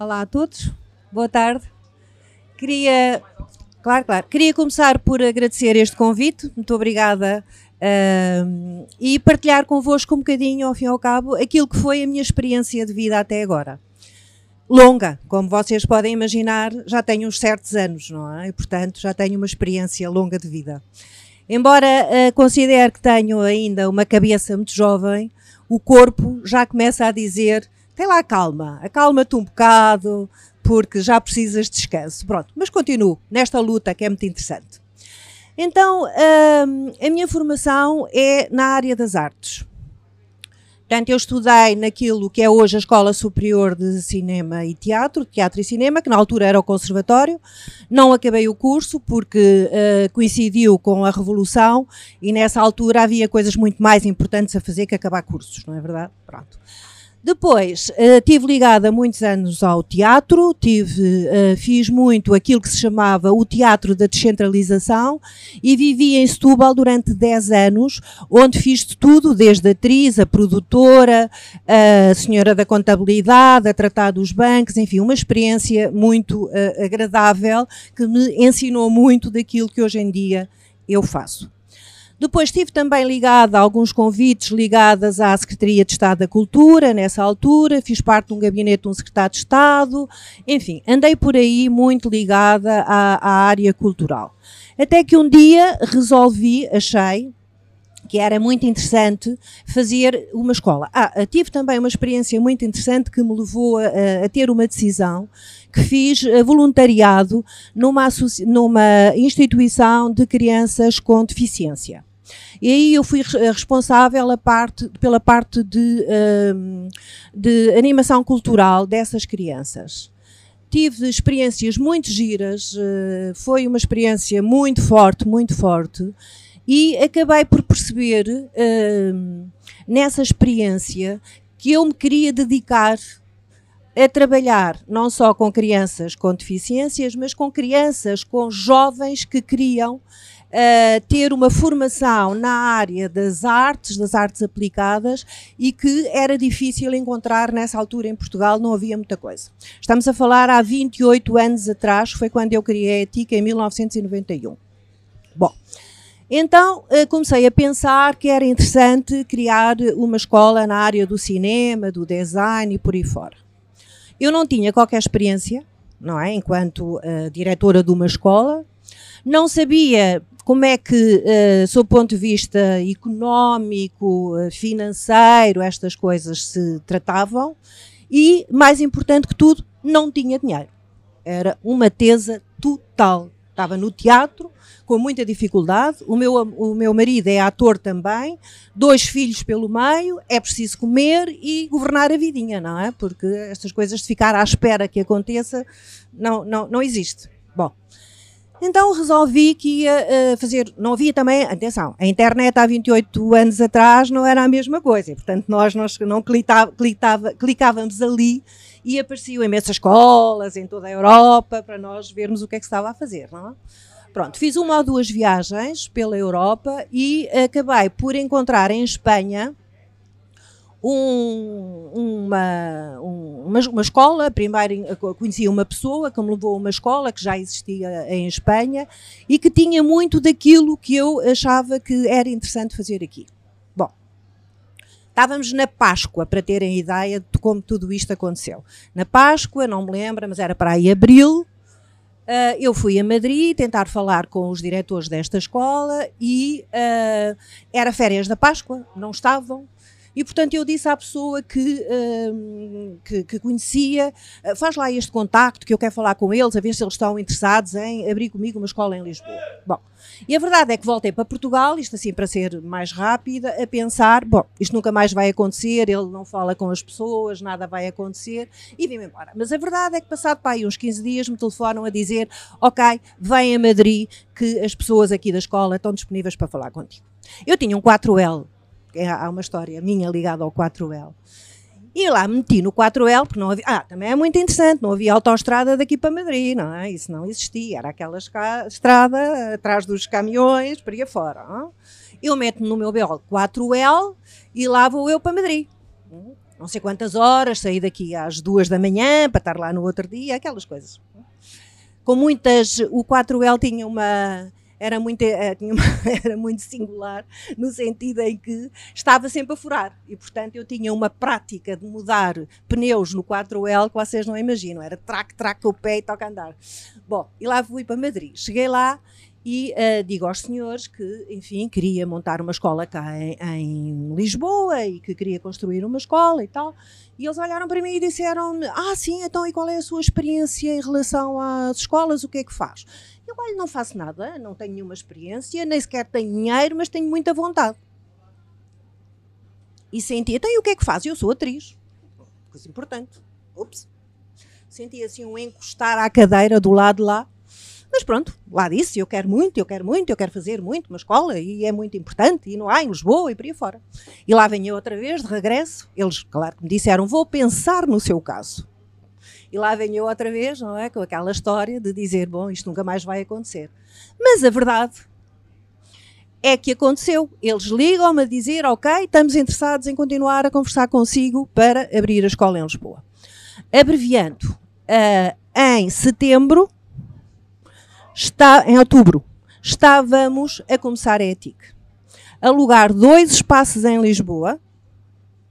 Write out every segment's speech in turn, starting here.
Olá a todos, boa tarde. Queria, claro, claro, queria começar por agradecer este convite, muito obrigada, uh, e partilhar convosco um bocadinho, ao fim e ao cabo, aquilo que foi a minha experiência de vida até agora. Longa, como vocês podem imaginar, já tenho uns certos anos, não é? E, portanto, já tenho uma experiência longa de vida. Embora uh, considere que tenho ainda uma cabeça muito jovem, o corpo já começa a dizer tem lá calma, acalma-te um bocado, porque já precisas de descanso. Pronto, mas continuo nesta luta que é muito interessante. Então, hum, a minha formação é na área das artes. Portanto, eu estudei naquilo que é hoje a Escola Superior de Cinema e Teatro, Teatro e Cinema, que na altura era o Conservatório. Não acabei o curso porque uh, coincidiu com a Revolução e nessa altura havia coisas muito mais importantes a fazer que acabar cursos, não é verdade? Pronto. Depois, uh, tive ligada muitos anos ao teatro, tive, uh, fiz muito aquilo que se chamava o teatro da descentralização e vivi em Setúbal durante 10 anos, onde fiz de tudo, desde atriz, a produtora, a senhora da contabilidade, a tratar dos bancos, enfim, uma experiência muito uh, agradável que me ensinou muito daquilo que hoje em dia eu faço. Depois estive também ligada a alguns convites ligados à Secretaria de Estado da Cultura, nessa altura, fiz parte de um gabinete de um secretário de Estado, enfim, andei por aí muito ligada à, à área cultural. Até que um dia resolvi, achei, que era muito interessante fazer uma escola. Ah, tive também uma experiência muito interessante que me levou a, a ter uma decisão que fiz eh, voluntariado numa, numa instituição de crianças com deficiência. E aí eu fui responsável parte, pela parte de, um, de animação cultural dessas crianças. Tive experiências muito giras, eh, foi uma experiência muito forte, muito forte, e acabei por perceber hum, nessa experiência que eu me queria dedicar a trabalhar não só com crianças com deficiências, mas com crianças, com jovens que queriam uh, ter uma formação na área das artes, das artes aplicadas, e que era difícil encontrar nessa altura em Portugal, não havia muita coisa. Estamos a falar há 28 anos atrás, foi quando eu criei a TIC em 1991. Bom, então uh, comecei a pensar que era interessante criar uma escola na área do cinema, do design e por aí fora. Eu não tinha qualquer experiência, não é? Enquanto uh, diretora de uma escola, não sabia como é que, uh, sob o ponto de vista económico, uh, financeiro, estas coisas se tratavam e, mais importante que tudo, não tinha dinheiro. Era uma tesa total. Estava no teatro, com muita dificuldade. O meu, o meu marido é ator também, dois filhos pelo meio, é preciso comer e governar a vidinha, não é? Porque estas coisas de ficar à espera que aconteça não, não, não existe. Bom, então resolvi que ia uh, fazer. Não havia também, atenção, a internet há 28 anos atrás não era a mesma coisa. E, portanto, nós, nós não clicava, clicava, clicávamos ali e apareciam imensas escolas em toda a Europa para nós vermos o que é que estava a fazer, não é? Pronto, fiz uma ou duas viagens pela Europa e acabei por encontrar em Espanha um, uma, uma, uma, escola, primeiro conheci uma pessoa que me levou a uma escola que já existia em Espanha e que tinha muito daquilo que eu achava que era interessante fazer aqui. Bom, estávamos na Páscoa, para terem ideia de como tudo isto aconteceu. Na Páscoa, não me lembro, mas era para aí abril, Uh, eu fui a Madrid tentar falar com os diretores desta escola e uh, era férias da Páscoa, não estavam, e, portanto, eu disse à pessoa que, uh, que, que, conhecia, uh, faz lá este contacto que eu quero falar com eles, a ver se eles estão interessados em abrir comigo uma escola em Lisboa. Bom, e a verdade é que voltei para Portugal, isto assim para ser mais rápida, a pensar, bom, isto nunca mais vai acontecer, ele não fala com as pessoas, nada vai acontecer, e vim-me embora. Mas a verdade é que passado para aí uns 15 dias me telefonam a dizer, ok, vem a Madrid, que as pessoas aqui da escola estão disponíveis para falar contigo. Eu tinha um 4L é, há uma história minha ligada ao 4L. E lá meti no 4L, porque não havia. Ah, também é muito interessante, não havia autoestrada daqui para Madrid, não é? Isso não existia, era aquela estrada atrás dos caminhões, para aí fora. Não? Eu meto-me no meu BL 4L e lá vou eu para Madrid. Não sei quantas horas, saí daqui às duas da manhã para estar lá no outro dia, aquelas coisas. Com muitas, o 4L tinha uma, era muito, eh, era muito singular, no sentido em que estava sempre a furar. E, portanto, eu tinha uma prática de mudar pneus no 4L que vocês não imaginam. Era traque, traque o pé e toca andar. Bom, e lá fui para Madrid. Cheguei lá e uh, digo aos senhores que, enfim, queria montar uma escola cá em, em, Lisboa e que queria construir uma escola e tal. E eles olharam para mim e disseram: Ah, sim, então e qual é a sua experiência em relação às escolas? O que é que faz? Eu, olha, não faço nada, não tenho nenhuma experiência, nem sequer tenho dinheiro, mas tenho muita vontade. E senti, então e o que é que faz? Eu sou atriz. Coisa importante. Ups. Senti assim um encostar à cadeira do lado lá mas pronto, lá disse, eu quero muito, eu quero muito, eu quero fazer muito uma escola e é muito importante, e não há em Lisboa e por aí fora. E lá venho outra vez, de regresso, eles, claro que me disseram, vou pensar no seu caso. E lá venho outra vez, não é? Com aquela história de dizer, bom, isto nunca mais vai acontecer. Mas a verdade é que aconteceu. Eles ligam-me a dizer, ok, estamos interessados em continuar a conversar consigo para abrir a escola em Lisboa. Abreviando, uh, em setembro está, em outubro, estávamos a começar a ETIC. Alugar dois espaços em Lisboa,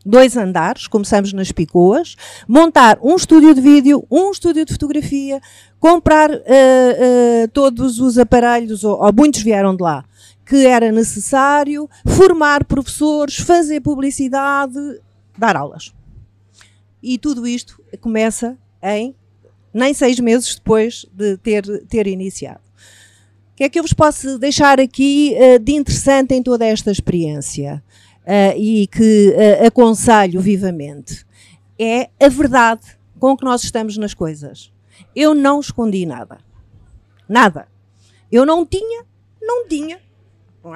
dois andares, começamos nas Picoas, montar um estúdio de vídeo, um estúdio de fotografia, comprar uh, uh, todos os aparelhos, ou, ou muitos vieram de lá, que era necessário, formar professores, fazer publicidade, dar aulas. E tudo isto começa em nem seis meses depois de ter, ter iniciado. O que é que eu vos posso deixar aqui uh, de interessante em toda esta experiência uh, e que uh, aconselho vivamente? É a verdade com que nós estamos nas coisas. Eu não escondi nada. Nada. Eu não tinha, não tinha.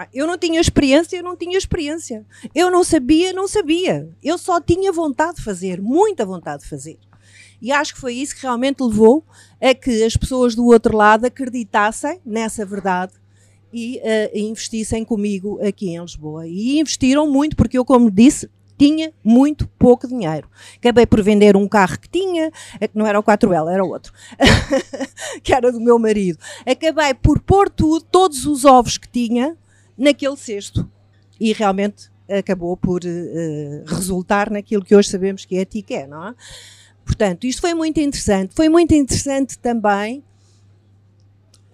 É? Eu não tinha experiência, eu não tinha experiência. Eu não sabia, não sabia. Eu só tinha vontade de fazer, muita vontade de fazer. E acho que foi isso que realmente levou a que as pessoas do outro lado acreditassem nessa verdade e uh, investissem comigo aqui em Lisboa. E investiram muito, porque eu, como disse, tinha muito pouco dinheiro. Acabei por vender um carro que tinha, é que não era o 4L, era outro, que era do meu marido. Acabei por pôr tudo, todos os ovos que tinha, naquele cesto. E realmente acabou por uh, resultar naquilo que hoje sabemos que é a TICE, não é? Portanto, isto foi muito interessante. Foi muito interessante também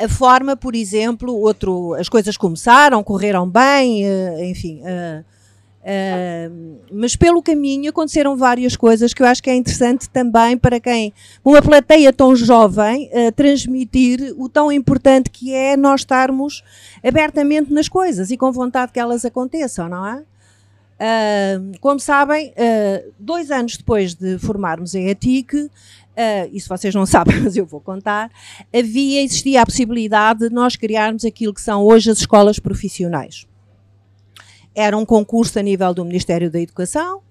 a forma, por exemplo, outro, as coisas começaram, correram bem, uh, enfim. Uh, uh, mas pelo caminho aconteceram várias coisas que eu acho que é interessante também para quem, uma plateia tão jovem, transmitir o tão importante que é nós estarmos abertamente nas coisas e com vontade que elas aconteçam, não é? Uh, como sabem, uh, dois anos depois de formarmos a ETIC, uh, isso vocês não sabem, mas eu vou contar, havia, existia a possibilidade de nós criarmos aquilo que são hoje as escolas profissionais. Era um concurso a nível do Ministério da Educação,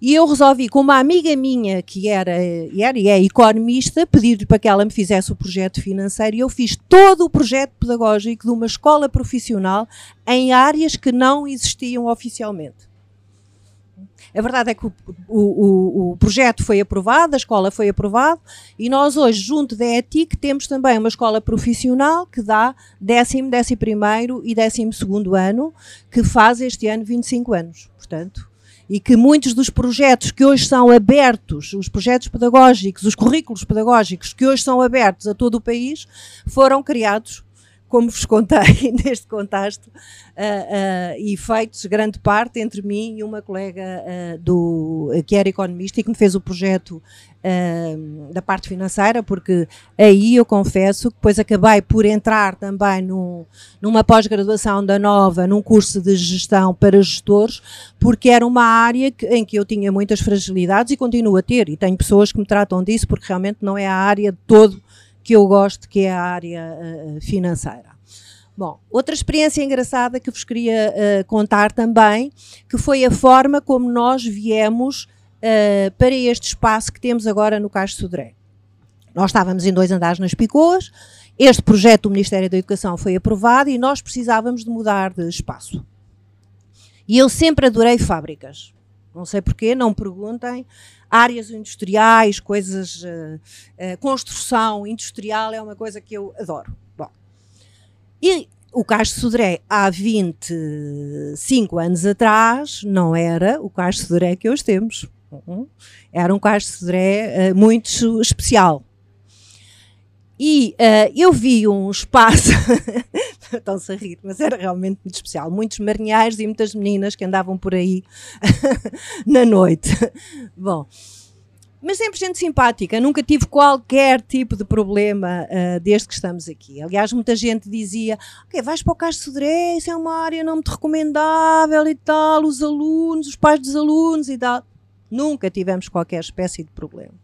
e eu resolvi, com uma amiga minha que era, era e é economista, pedir-lhe para que ela me fizesse o projeto financeiro e eu fiz todo o projeto pedagógico de uma escola profissional em áreas que não existiam oficialmente. A verdade é que o, o, o, projeto foi aprovado, a escola foi aprovada e nós hoje, junto da ETIC, temos também uma escola profissional que dá décimo, décimo primeiro e décimo segundo ano, que faz este ano 25 anos. Portanto, e que muitos dos projetos que hoje são abertos, os projetos pedagógicos, os currículos pedagógicos que hoje são abertos a todo o país, foram criados como vos contei neste contexto, uh, uh, e feitos grande parte entre mim e uma colega uh, do, que era economista e que me fez o projeto da parte financeira, porque aí eu confesso que depois acabei por entrar também no, numa pós-graduação da Nova, num curso de gestão para gestores, porque era uma área que, em que eu tinha muitas fragilidades e continuo a ter, e tenho pessoas que me tratam disso porque realmente não é a área de todo que eu gosto, que é a área uh, financeira. Bom, outra experiência engraçada que vos queria uh, contar também, que foi a forma como nós viemos uh, para este espaço que temos agora no Cais Sodré. Nós estávamos em dois andares nas Picoas, este projeto do Ministério da Educação foi aprovado e nós precisávamos de mudar de espaço. E eu sempre adorei fábricas. Não sei porquê, não perguntem. Áreas industriais, coisas. Uh, uh, construção industrial é uma coisa que eu adoro. Bom. E o Cais de Sodré, há 25 anos atrás, não era o Cais de Sodré que hoje temos. Uhum. Era um Cais de Sodré uh, muito especial. E uh, eu vi um espaço, estão-se a rir, mas era realmente muito especial. Muitos marinheiros e muitas meninas que andavam por aí na noite. Bom, mas sempre gente simpática, nunca tive qualquer tipo de problema uh, desde que estamos aqui. Aliás, muita gente dizia: Ok, vais para o Cais de Sodré, isso é uma área não muito recomendável e tal, os alunos, os pais dos alunos e tal. Nunca tivemos qualquer espécie de problema.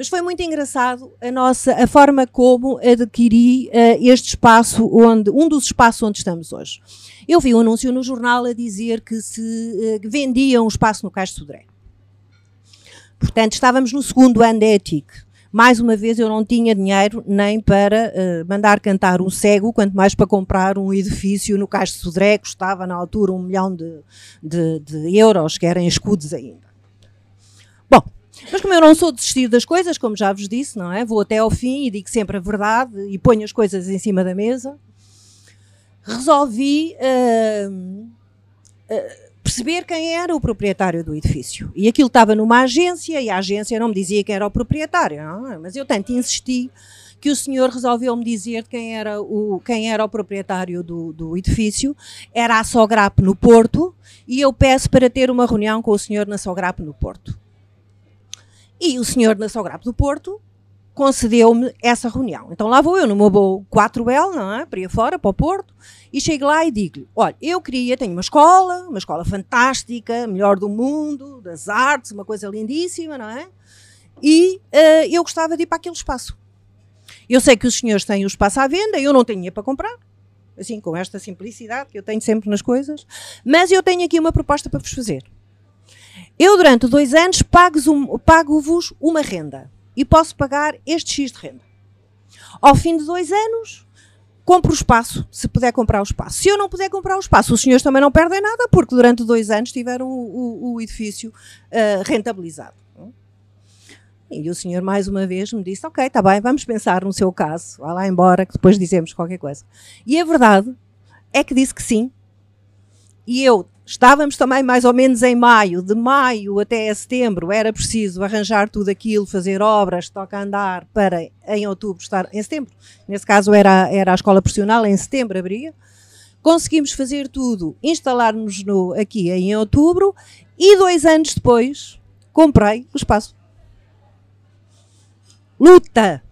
Mas foi muito engraçado a nossa a forma como adquiri uh, este espaço onde um dos espaços onde estamos hoje. Eu vi um anúncio no jornal a dizer que se uh, vendia um espaço no Cais de Sodré. Portanto, estávamos no segundo ano da ETIC. Mais uma vez, eu não tinha dinheiro nem para uh, mandar cantar um cego, quanto mais para comprar um edifício no Cais de Sodré, que custava na altura um milhão de, de, de euros, que eram escudos ainda. Bom, mas como eu não sou desistir das coisas, como já vos disse, não é? Vou até ao fim e digo sempre a verdade e ponho as coisas em cima da mesa. Resolvi uh, uh, perceber quem era o proprietário do edifício. E aquilo estava numa agência e a agência não me dizia quem era o proprietário. Não? É? Mas eu tanto insisti que o senhor resolveu me dizer quem era o, quem era o proprietário do, do edifício. Era a Sograp no Porto e eu peço para ter uma reunião com o senhor na Sograp no Porto. E o senhor na Sograp do Porto concedeu-me essa reunião. Então lá vou eu no meu voo 4L, não é? Para ir fora, para o Porto, e chego lá e digo-lhe: olha, eu queria, tenho uma escola, uma escola fantástica, melhor do mundo, das artes, uma coisa lindíssima, não é? E uh, eu gostava de ir para aquele espaço. Eu sei que os senhores têm o espaço à venda, eu não tenho dinheiro para comprar, assim, com esta simplicidade que eu tenho sempre nas coisas, mas eu tenho aqui uma proposta para vos fazer. Eu, durante dois anos, pago-vos uma renda e posso pagar este X de renda. Ao fim de dois anos, compro o espaço, se puder comprar o espaço. Se eu não puder comprar o espaço, os senhores também não perdem nada, porque durante dois anos tiveram o, o, o edifício uh, rentabilizado. E o senhor, mais uma vez, me disse: Ok, está bem, vamos pensar no seu caso, vá lá embora, que depois dizemos qualquer coisa. E a verdade é que disse que sim. E eu Estávamos também mais ou menos em maio, de maio até setembro era preciso arranjar tudo aquilo, fazer obras, toca andar para em outubro estar, em setembro, nesse caso era, era a escola profissional, em setembro abria. Conseguimos fazer tudo, instalar-nos aqui em outubro e dois anos depois comprei o espaço. Luta!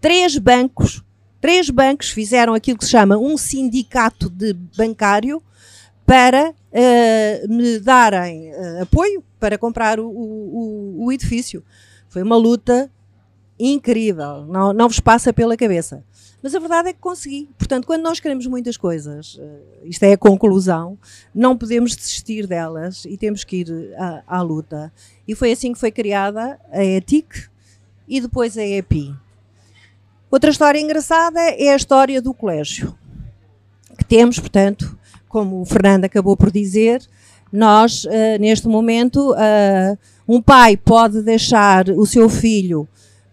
Três bancos, três bancos fizeram aquilo que se chama um sindicato de bancário para uh, me darem uh, apoio para comprar o, o, o, edifício. Foi uma luta incrível, não, não vos passa pela cabeça. Mas a verdade é que consegui. Portanto, quando nós queremos muitas coisas, uh, isto é a conclusão, não podemos desistir delas e temos que ir à, à luta. E foi assim que foi criada a ETIC e depois a EPI. Outra história engraçada é a história do colégio. Que temos, portanto, como o Fernando acabou por dizer, nós, uh, neste momento, uh, um pai pode deixar o seu filho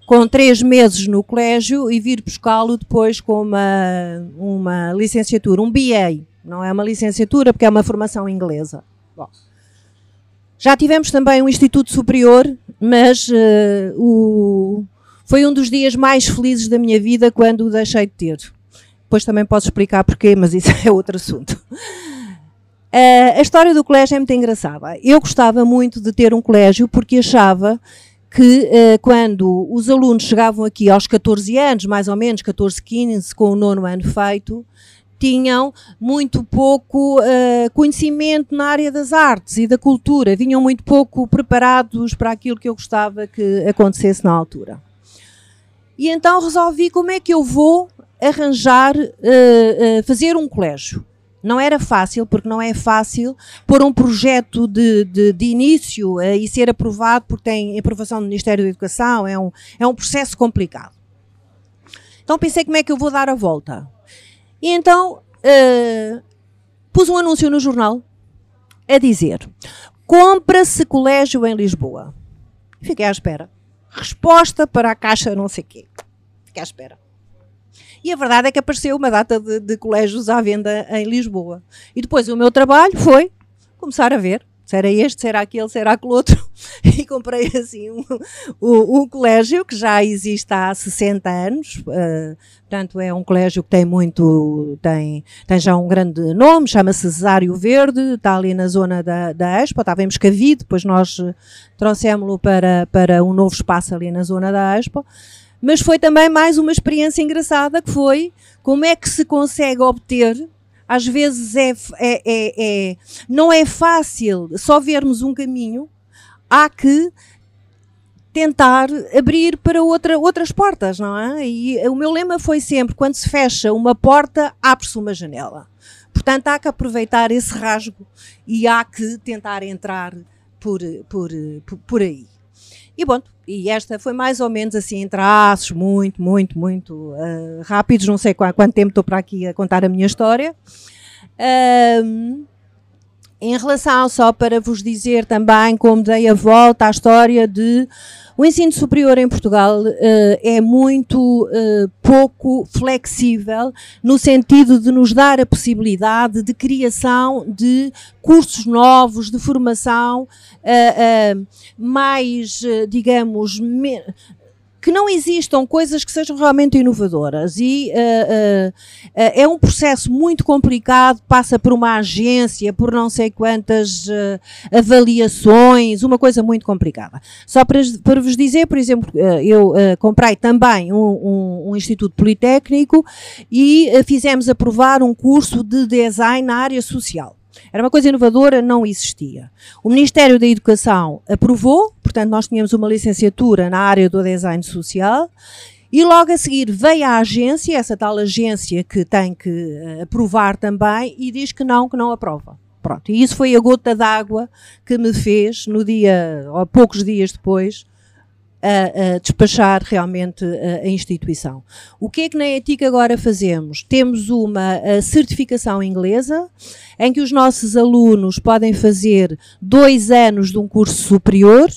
com três meses no colégio e vir buscá-lo depois com uma, uma licenciatura, um BA. Não é uma licenciatura porque é uma formação inglesa. Bom. Já tivemos também um Instituto Superior, mas uh, o, foi um dos dias mais felizes da minha vida quando o deixei de ter. Depois também posso explicar porquê, mas isso é outro assunto. Uh, a história do colégio é muito engraçada. Eu gostava muito de ter um colégio porque achava que uh, quando os alunos chegavam aqui aos 14 anos, mais ou menos 14, 15, com o nono ano feito, tinham muito pouco uh, conhecimento na área das artes e da cultura, vinham muito pouco preparados para aquilo que eu gostava que acontecesse na altura. E então resolvi como é que eu vou arranjar, uh, uh, fazer um colégio. Não era fácil, porque não é fácil pôr um projeto de, de, de início uh, e ser aprovado, porque tem aprovação do Ministério da Educação, é um, é um processo complicado. Então pensei como é que eu vou dar a volta. E então pus um anúncio no jornal a dizer: compra-se colégio em Lisboa. Fiquei à espera. Resposta para a caixa não sei quê. Fiquei à espera. E a verdade é que apareceu uma data de, de colégios à venda em Lisboa. E depois o meu trabalho foi começar a ver se era este, se era aquele, se era aquele outro, e comprei assim um, um, um, colégio que já existe há 60 anos, uh, portanto é um colégio que tem muito, tem, tem já um grande nome, chama-se Cesário Verde, está ali na zona da, da Expo, estava em Moscavide, depois nós trouxemos-lo para, para um novo espaço ali na zona da Expo, mas foi também mais uma experiência engraçada que foi como é que se consegue obter às vezes é, é, é, é, não é fácil só vermos um caminho, há que tentar abrir para outra, outras portas, não é? E o meu lema foi sempre: quando se fecha uma porta, abre-se uma janela. Portanto, há que aproveitar esse rasgo e há que tentar entrar por, por, por, por aí. E bom, e esta foi mais ou menos assim, em traços, muito, muito, muito uh, rápidos. Não sei quanto, tempo estou para aqui a contar a minha história. Em relação, só para vos dizer também como dei a volta à história de o ensino superior em Portugal uh, é muito uh, pouco flexível no sentido de nos dar a possibilidade de criação de cursos novos, de formação uh, mais, digamos, que não existam coisas que sejam realmente inovadoras e uh, uh, uh, é um processo muito complicado, passa por uma agência, por não sei quantas avaliações, uma coisa muito complicada. Só para, para vos dizer, por exemplo, eu comprei também um, um, um, Instituto Politécnico e fizemos aprovar um curso de design na área social. Era uma coisa inovadora, não existia. O Ministério da Educação aprovou, portanto, nós tínhamos uma licenciatura na área do design social. E logo a seguir veio a agência, essa tal agência que tem que uh, aprovar também, e diz que não, que não aprova. Pronto, e isso foi a gota d'água que me fez, no dia, ou poucos dias depois, a, a, despachar realmente a, a, instituição. O que é que na ETIC agora fazemos? Temos uma certificação inglesa em que os nossos alunos podem fazer dois anos de um curso superior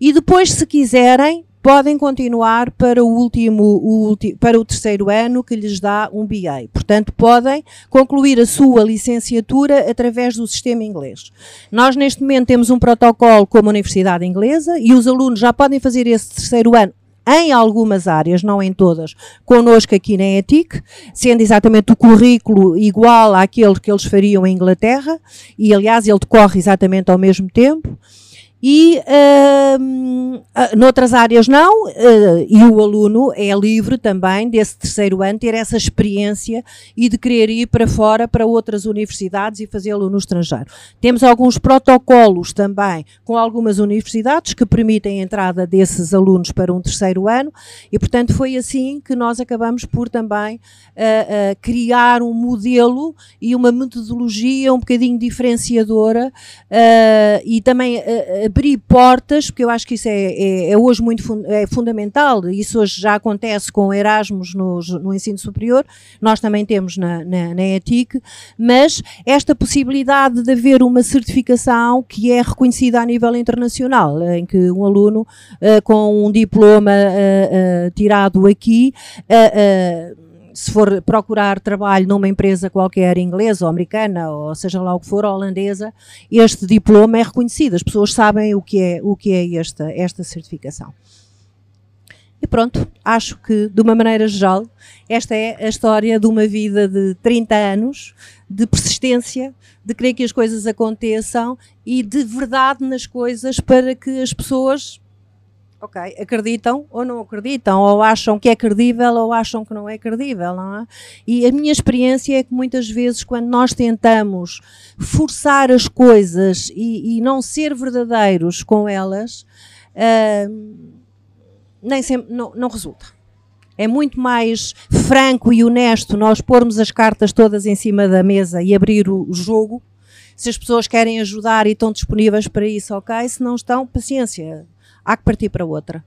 e depois, se quiserem, podem continuar para o último, o para o terceiro ano que lhes dá um BA. Portanto, podem concluir a sua licenciatura através do sistema inglês. Nós neste momento temos um protocolo como a Universidade Inglesa e os alunos já podem fazer esse terceiro ano em algumas áreas, não em todas, connosco aqui na ETIC, sendo exatamente o currículo igual àquele que eles fariam em Inglaterra, e aliás ele decorre exatamente ao mesmo tempo e uh, noutras áreas não, uh, e o aluno é livre também desse terceiro ano ter essa experiência e de querer ir para fora para outras universidades e fazê-lo no estrangeiro. Temos alguns protocolos também com algumas universidades que permitem a entrada desses alunos para um terceiro ano e portanto foi assim que nós acabamos por também uh, criar um modelo e uma metodologia um bocadinho diferenciadora e também abrir portas, porque eu acho que isso é, é, é hoje muito fun é fundamental, isso hoje já acontece com Erasmus no, no ensino superior, nós também temos na, na, na ETIC, mas esta possibilidade de haver uma certificação que é reconhecida a nível internacional, em que um aluno uh, com um diploma uh, uh, tirado aqui se for procurar trabalho numa empresa qualquer inglesa ou americana, ou seja lá o que for, holandesa, este diploma é reconhecido. As pessoas sabem o que é, o que é esta, esta certificação. E pronto, acho que, de uma maneira geral, esta é a história de uma vida de 30 anos, de persistência, de querer que as coisas aconteçam e de verdade nas coisas para que as pessoas ok, acreditam ou não acreditam, ou acham que é credível ou acham que não é credível, não é? E a minha experiência é que muitas vezes quando nós tentamos forçar as coisas e, e não ser verdadeiros com elas, uh, nem sempre, não, não resulta. É muito mais franco e honesto nós pormos as cartas todas em cima da mesa e abrir o, jogo. Se as pessoas querem ajudar e estão disponíveis para isso, ok. Se não estão, paciência há que partir para outra.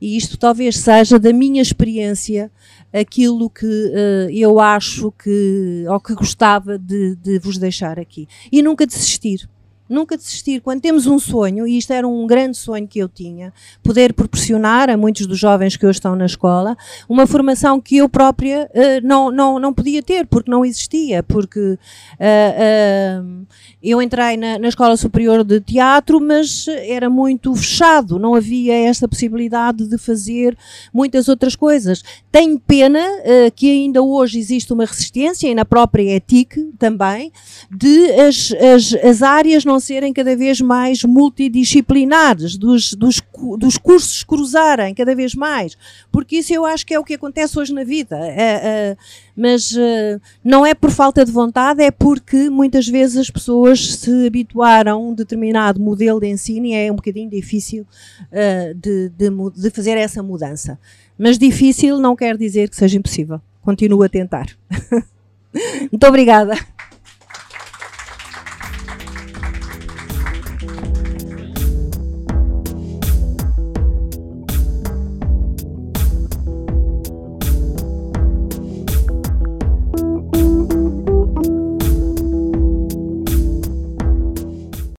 E isto talvez seja da minha experiência aquilo que uh, eu acho que, ou que gostava de, de, vos deixar aqui. E nunca desistir. Nunca desistir. Quando temos um sonho, e isto era um grande sonho que eu tinha, poder proporcionar a muitos dos jovens que hoje estão na escola uma formação que eu própria uh, não, não, não podia ter, porque não existia, porque uh, uh, eu entrei na, na Escola Superior de Teatro, mas era muito fechado, não havia esta possibilidade de fazer muitas outras coisas. Tenho pena que ainda hoje existe uma resistência, e na própria ETIC também, de as, as, as áreas não serem cada vez mais multidisciplinares, dos, dos, dos cursos cruzarem cada vez mais, porque isso eu acho que é o que acontece hoje na vida. É, é, mas uh, não é por falta de vontade, é porque muitas vezes as pessoas se habituaram a um determinado modelo de ensino e é um bocadinho difícil de, de, de fazer essa mudança. Mas difícil não quer dizer que seja impossível. Continuo a tentar. Muito obrigada.